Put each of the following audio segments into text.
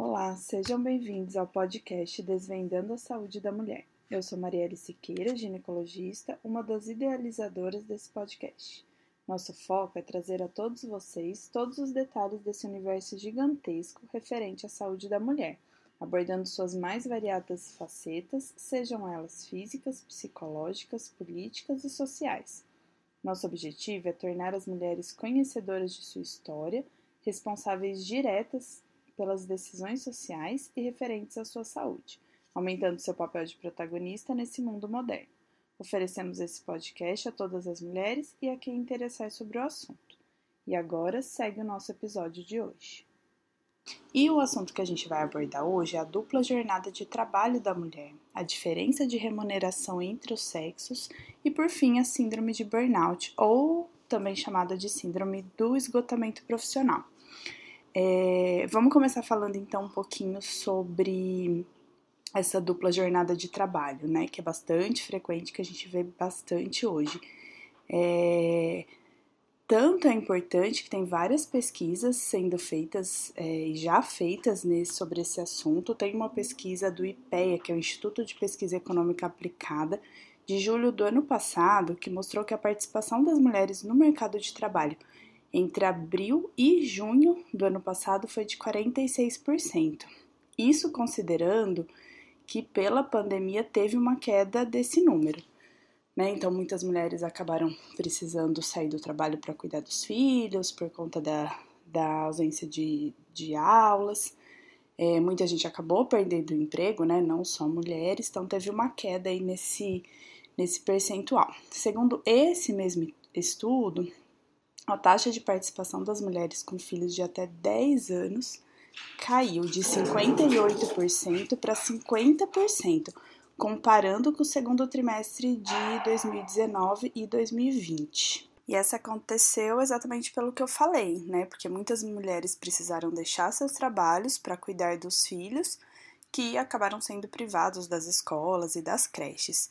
Olá, sejam bem-vindos ao podcast Desvendando a Saúde da Mulher. Eu sou Marielle Siqueira, ginecologista, uma das idealizadoras desse podcast. Nosso foco é trazer a todos vocês todos os detalhes desse universo gigantesco referente à saúde da mulher, abordando suas mais variadas facetas, sejam elas físicas, psicológicas, políticas e sociais. Nosso objetivo é tornar as mulheres conhecedoras de sua história, responsáveis diretas pelas decisões sociais e referentes à sua saúde, aumentando seu papel de protagonista nesse mundo moderno. Oferecemos esse podcast a todas as mulheres e a quem interessar sobre o assunto. E agora segue o nosso episódio de hoje. E o assunto que a gente vai abordar hoje é a dupla jornada de trabalho da mulher, a diferença de remuneração entre os sexos e, por fim, a síndrome de burnout, ou também chamada de síndrome do esgotamento profissional. É, vamos começar falando então um pouquinho sobre essa dupla jornada de trabalho, né? Que é bastante frequente, que a gente vê bastante hoje. É, tanto é importante que tem várias pesquisas sendo feitas e é, já feitas nesse, sobre esse assunto. Tem uma pesquisa do IPEA, que é o Instituto de Pesquisa Econômica Aplicada, de julho do ano passado, que mostrou que a participação das mulheres no mercado de trabalho entre abril e junho do ano passado foi de 46%. Isso considerando que pela pandemia teve uma queda desse número. Né? Então, muitas mulheres acabaram precisando sair do trabalho para cuidar dos filhos por conta da, da ausência de, de aulas. É, muita gente acabou perdendo o emprego, né? Não só mulheres, então teve uma queda aí nesse, nesse percentual. Segundo esse mesmo estudo, a taxa de participação das mulheres com filhos de até 10 anos caiu de 58% para 50%, comparando com o segundo trimestre de 2019 e 2020. E essa aconteceu exatamente pelo que eu falei, né? Porque muitas mulheres precisaram deixar seus trabalhos para cuidar dos filhos, que acabaram sendo privados das escolas e das creches.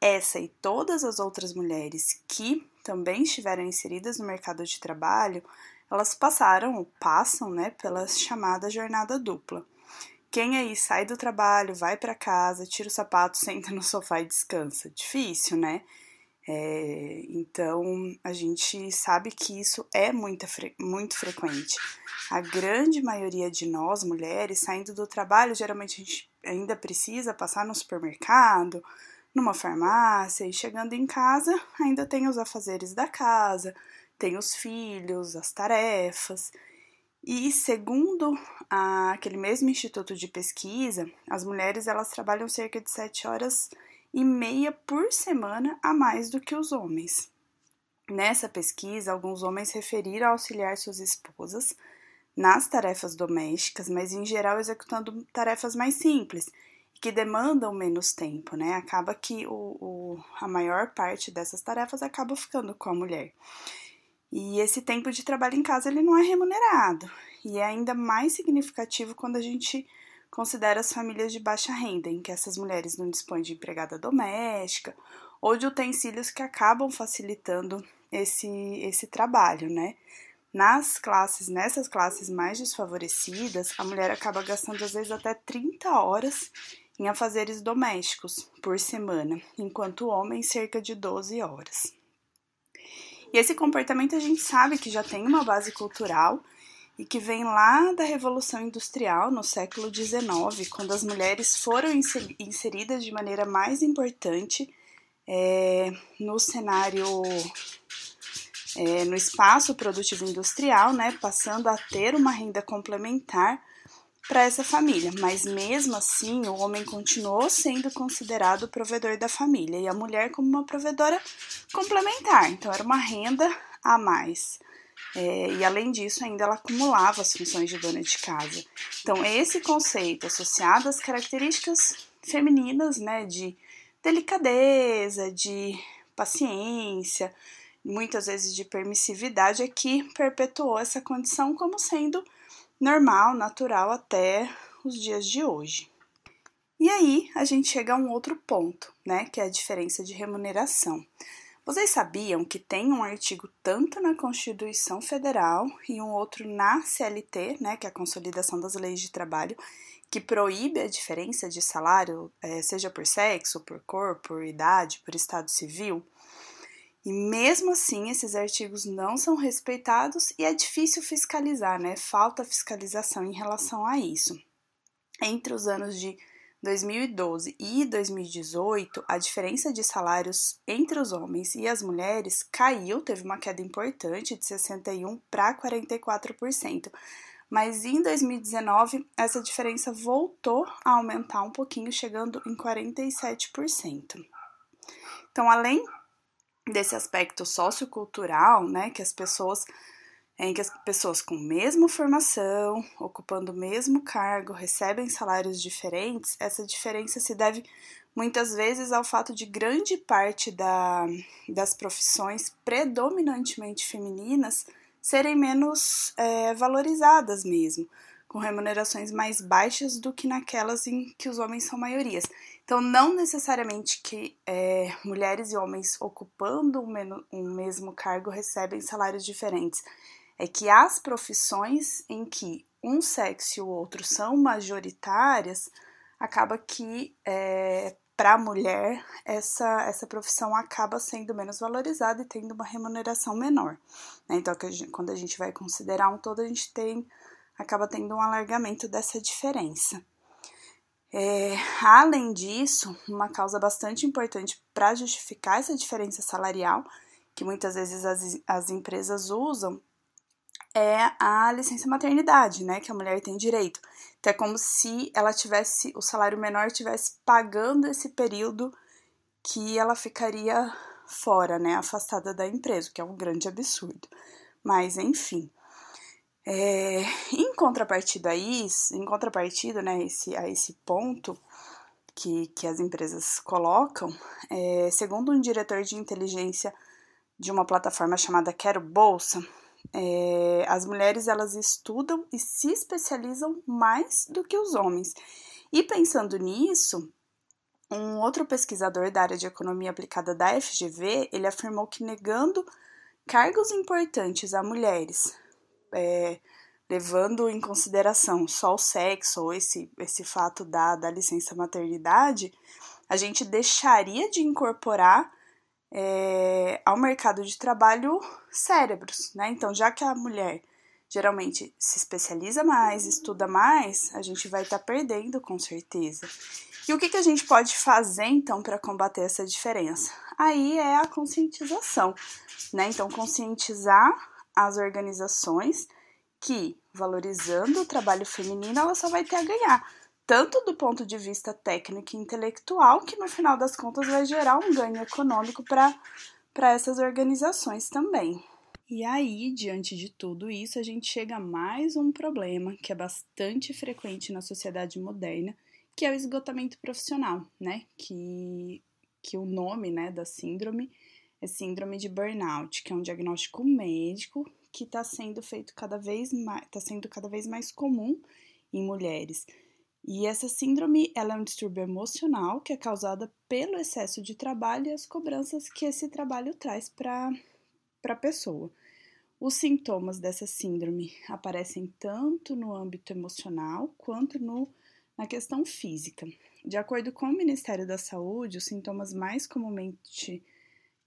Essa e todas as outras mulheres que também estiveram inseridas no mercado de trabalho, elas passaram ou passam, né, pela chamada jornada dupla. Quem aí sai do trabalho, vai para casa, tira o sapato, senta no sofá e descansa? Difícil, né? É, então a gente sabe que isso é muito, muito frequente. A grande maioria de nós, mulheres, saindo do trabalho, geralmente a gente ainda precisa passar no supermercado, numa farmácia e chegando em casa ainda tem os afazeres da casa, tem os filhos, as tarefas. E segundo a, aquele mesmo instituto de pesquisa, as mulheres elas trabalham cerca de 7 horas e meia por semana a mais do que os homens. Nessa pesquisa, alguns homens referiram auxiliar suas esposas nas tarefas domésticas, mas em geral executando tarefas mais simples, que demandam menos tempo, né? Acaba que o, o, a maior parte dessas tarefas acaba ficando com a mulher. E esse tempo de trabalho em casa ele não é remunerado. E é ainda mais significativo quando a gente considera as famílias de baixa renda, em que essas mulheres não dispõem de empregada doméstica ou de utensílios que acabam facilitando esse, esse trabalho, né? Nas classes, nessas classes mais desfavorecidas, a mulher acaba gastando às vezes até 30 horas em afazeres domésticos por semana, enquanto o homem cerca de 12 horas. E esse comportamento a gente sabe que já tem uma base cultural e que vem lá da Revolução Industrial no século XIX, quando as mulheres foram inseridas de maneira mais importante é, no cenário, é, no espaço produtivo industrial, né, passando a ter uma renda complementar para essa família, mas mesmo assim o homem continuou sendo considerado o provedor da família e a mulher como uma provedora complementar, então era uma renda a mais. É, e além disso, ainda ela acumulava as funções de dona de casa. Então, esse conceito associado às características femininas, né, de delicadeza, de paciência, muitas vezes de permissividade, é que perpetuou essa condição como sendo normal, natural até os dias de hoje. E aí a gente chega a um outro ponto, né, que é a diferença de remuneração. Vocês sabiam que tem um artigo tanto na Constituição Federal e um outro na CLT, né, que é a Consolidação das Leis de Trabalho, que proíbe a diferença de salário, é, seja por sexo, por cor, por idade, por estado civil? E mesmo assim, esses artigos não são respeitados e é difícil fiscalizar, né? Falta fiscalização em relação a isso. Entre os anos de 2012 e 2018, a diferença de salários entre os homens e as mulheres caiu, teve uma queda importante de 61 para 44%. Mas em 2019, essa diferença voltou a aumentar um pouquinho, chegando em 47%. Então, além desse aspecto sociocultural, né, que as pessoas em que as pessoas com mesma formação, ocupando o mesmo cargo, recebem salários diferentes, essa diferença se deve muitas vezes ao fato de grande parte da, das profissões predominantemente femininas serem menos é, valorizadas mesmo, com remunerações mais baixas do que naquelas em que os homens são maiorias. Então, não necessariamente que é, mulheres e homens ocupando um mesmo cargo recebem salários diferentes. É que as profissões em que um sexo e o outro são majoritárias, acaba que é, para a mulher essa, essa profissão acaba sendo menos valorizada e tendo uma remuneração menor. Né? Então, a gente, quando a gente vai considerar um todo, a gente tem acaba tendo um alargamento dessa diferença. É, além disso, uma causa bastante importante para justificar essa diferença salarial, que muitas vezes as, as empresas usam, é a licença maternidade, né, que a mulher tem direito. Então é como se ela tivesse, o salário menor tivesse pagando esse período que ela ficaria fora, né, afastada da empresa, que é um grande absurdo. Mas enfim, é, em contrapartida a isso, em contrapartida né, esse, a esse ponto que, que as empresas colocam, é, segundo um diretor de inteligência de uma plataforma chamada Quero Bolsa, é, as mulheres elas estudam e se especializam mais do que os homens. E pensando nisso, um outro pesquisador da área de economia aplicada da FGV, ele afirmou que negando cargos importantes a mulheres é, levando em consideração só o sexo ou esse, esse fato da, da licença maternidade, a gente deixaria de incorporar é, ao mercado de trabalho cérebros, né? Então, já que a mulher geralmente se especializa mais, estuda mais, a gente vai estar tá perdendo com certeza. E o que, que a gente pode fazer então para combater essa diferença? Aí é a conscientização, né? Então, conscientizar as organizações que, valorizando o trabalho feminino, ela só vai ter a ganhar, tanto do ponto de vista técnico e intelectual, que no final das contas vai gerar um ganho econômico para essas organizações também. E aí, diante de tudo isso, a gente chega a mais um problema que é bastante frequente na sociedade moderna, que é o esgotamento profissional, né? Que, que o nome né, da síndrome é síndrome de burnout, que é um diagnóstico médico que está sendo feito cada vez mais, está sendo cada vez mais comum em mulheres. E essa síndrome ela é um distúrbio emocional que é causada pelo excesso de trabalho e as cobranças que esse trabalho traz para a pessoa. Os sintomas dessa síndrome aparecem tanto no âmbito emocional quanto no, na questão física. De acordo com o Ministério da Saúde, os sintomas mais comumente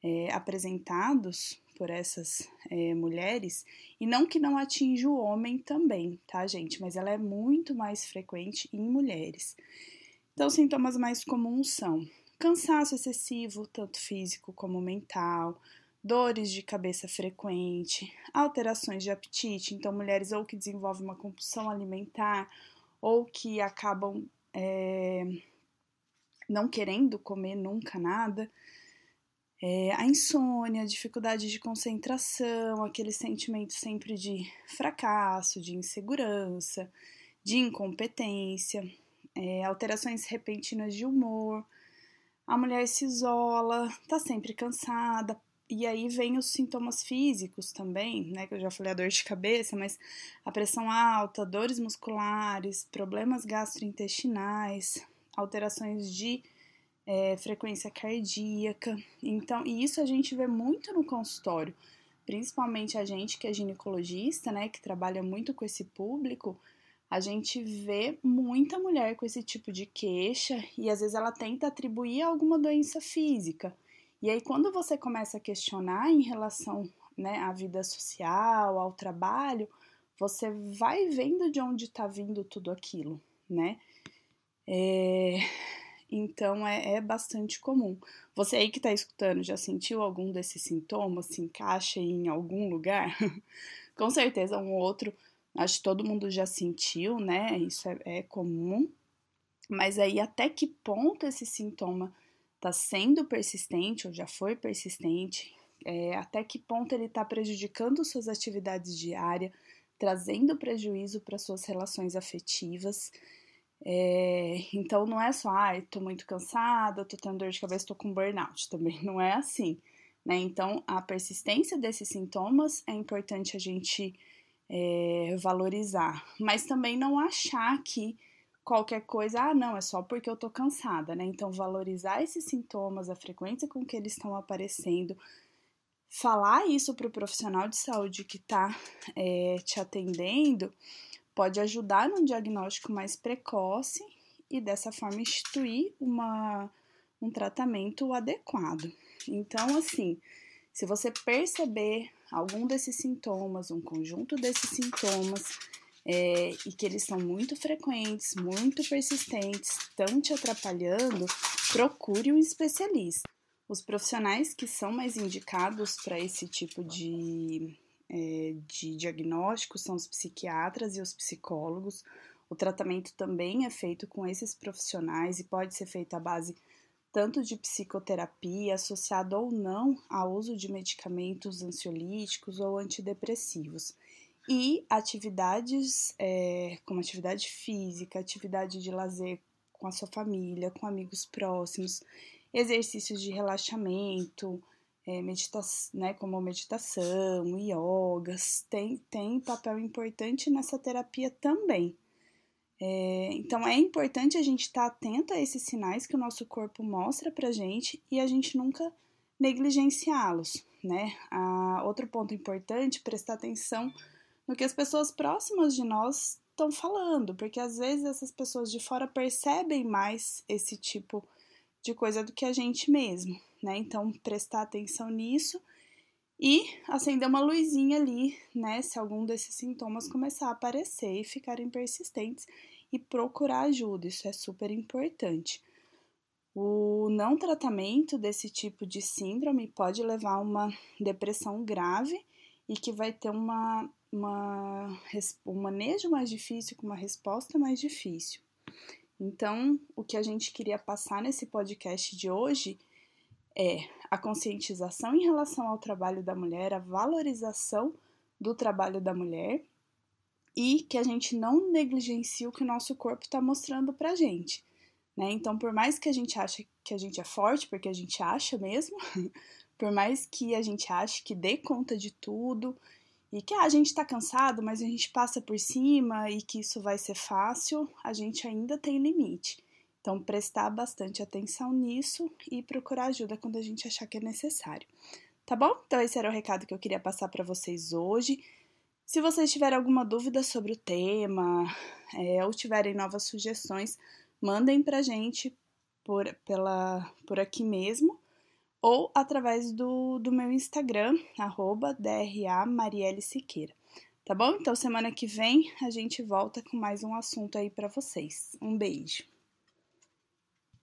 é, apresentados por essas é, mulheres, e não que não atinja o homem também, tá, gente? Mas ela é muito mais frequente em mulheres. Então, sintomas mais comuns são cansaço excessivo, tanto físico como mental, dores de cabeça frequente, alterações de apetite, então mulheres ou que desenvolvem uma compulsão alimentar ou que acabam é, não querendo comer nunca nada, é, a insônia, a dificuldade de concentração, aquele sentimento sempre de fracasso, de insegurança, de incompetência, é, alterações repentinas de humor, a mulher se isola, tá sempre cansada, e aí vem os sintomas físicos também, né? Que eu já falei a dor de cabeça, mas a pressão alta, dores musculares, problemas gastrointestinais, alterações de é, frequência cardíaca. Então, e isso a gente vê muito no consultório, principalmente a gente que é ginecologista, né, que trabalha muito com esse público, a gente vê muita mulher com esse tipo de queixa e às vezes ela tenta atribuir alguma doença física. E aí, quando você começa a questionar em relação né, à vida social, ao trabalho, você vai vendo de onde está vindo tudo aquilo, né? É, então é, é, bastante comum. Você aí que está escutando já sentiu algum desses sintomas? Se encaixa em algum lugar? Com certeza um outro, acho que todo mundo já sentiu, né? Isso é, é comum. Mas aí até que ponto esse sintoma está sendo persistente ou já foi persistente? É, até que ponto ele está prejudicando suas atividades diárias, trazendo prejuízo para suas relações afetivas? É, então não é só, ai, tô muito cansada, tô tendo dor de cabeça, tô com burnout. Também não é assim, né? Então a persistência desses sintomas é importante a gente é, valorizar, mas também não achar que qualquer coisa, ah, não, é só porque eu tô cansada, né? Então valorizar esses sintomas, a frequência com que eles estão aparecendo, falar isso para o profissional de saúde que está é, te atendendo pode ajudar num diagnóstico mais precoce e dessa forma instituir uma, um tratamento adequado. Então, assim, se você perceber algum desses sintomas, um conjunto desses sintomas, é, e que eles são muito frequentes, muito persistentes, estão te atrapalhando, procure um especialista. Os profissionais que são mais indicados para esse tipo de é, de diagnóstico são os psiquiatras e os psicólogos. O tratamento também é feito com esses profissionais e pode ser feito à base tanto de psicoterapia, associado ou não ao uso de medicamentos ansiolíticos ou antidepressivos. E atividades é, como atividade física, atividade de lazer com a sua família, com amigos próximos, exercícios de relaxamento, é, meditação, né, como meditação, yogas, tem, tem papel importante nessa terapia também. É, então é importante a gente estar tá atento a esses sinais que o nosso corpo mostra pra gente e a gente nunca negligenciá-los, né? A, outro ponto importante, prestar atenção no que as pessoas próximas de nós estão falando, porque às vezes essas pessoas de fora percebem mais esse tipo de coisa do que a gente mesmo né? Então, prestar atenção nisso e acender uma luzinha ali, né? Se algum desses sintomas começar a aparecer e ficarem persistentes e procurar ajuda, isso é super importante. O não tratamento desse tipo de síndrome pode levar a uma depressão grave e que vai ter uma, uma, um manejo mais difícil, com uma resposta mais difícil. Então, o que a gente queria passar nesse podcast de hoje é a conscientização em relação ao trabalho da mulher, a valorização do trabalho da mulher e que a gente não negligencie o que o nosso corpo está mostrando pra gente. Né? Então, por mais que a gente ache que a gente é forte, porque a gente acha mesmo, por mais que a gente ache que dê conta de tudo e que ah, a gente está cansado, mas a gente passa por cima e que isso vai ser fácil, a gente ainda tem limite. Então, prestar bastante atenção nisso e procurar ajuda quando a gente achar que é necessário. Tá bom? Então, esse era o recado que eu queria passar para vocês hoje. Se vocês tiverem alguma dúvida sobre o tema é, ou tiverem novas sugestões, mandem para gente por, pela, por aqui mesmo ou através do, do meu Instagram, arroba DRA Marielle Siqueira. Tá bom? Então, semana que vem a gente volta com mais um assunto aí para vocês. Um beijo!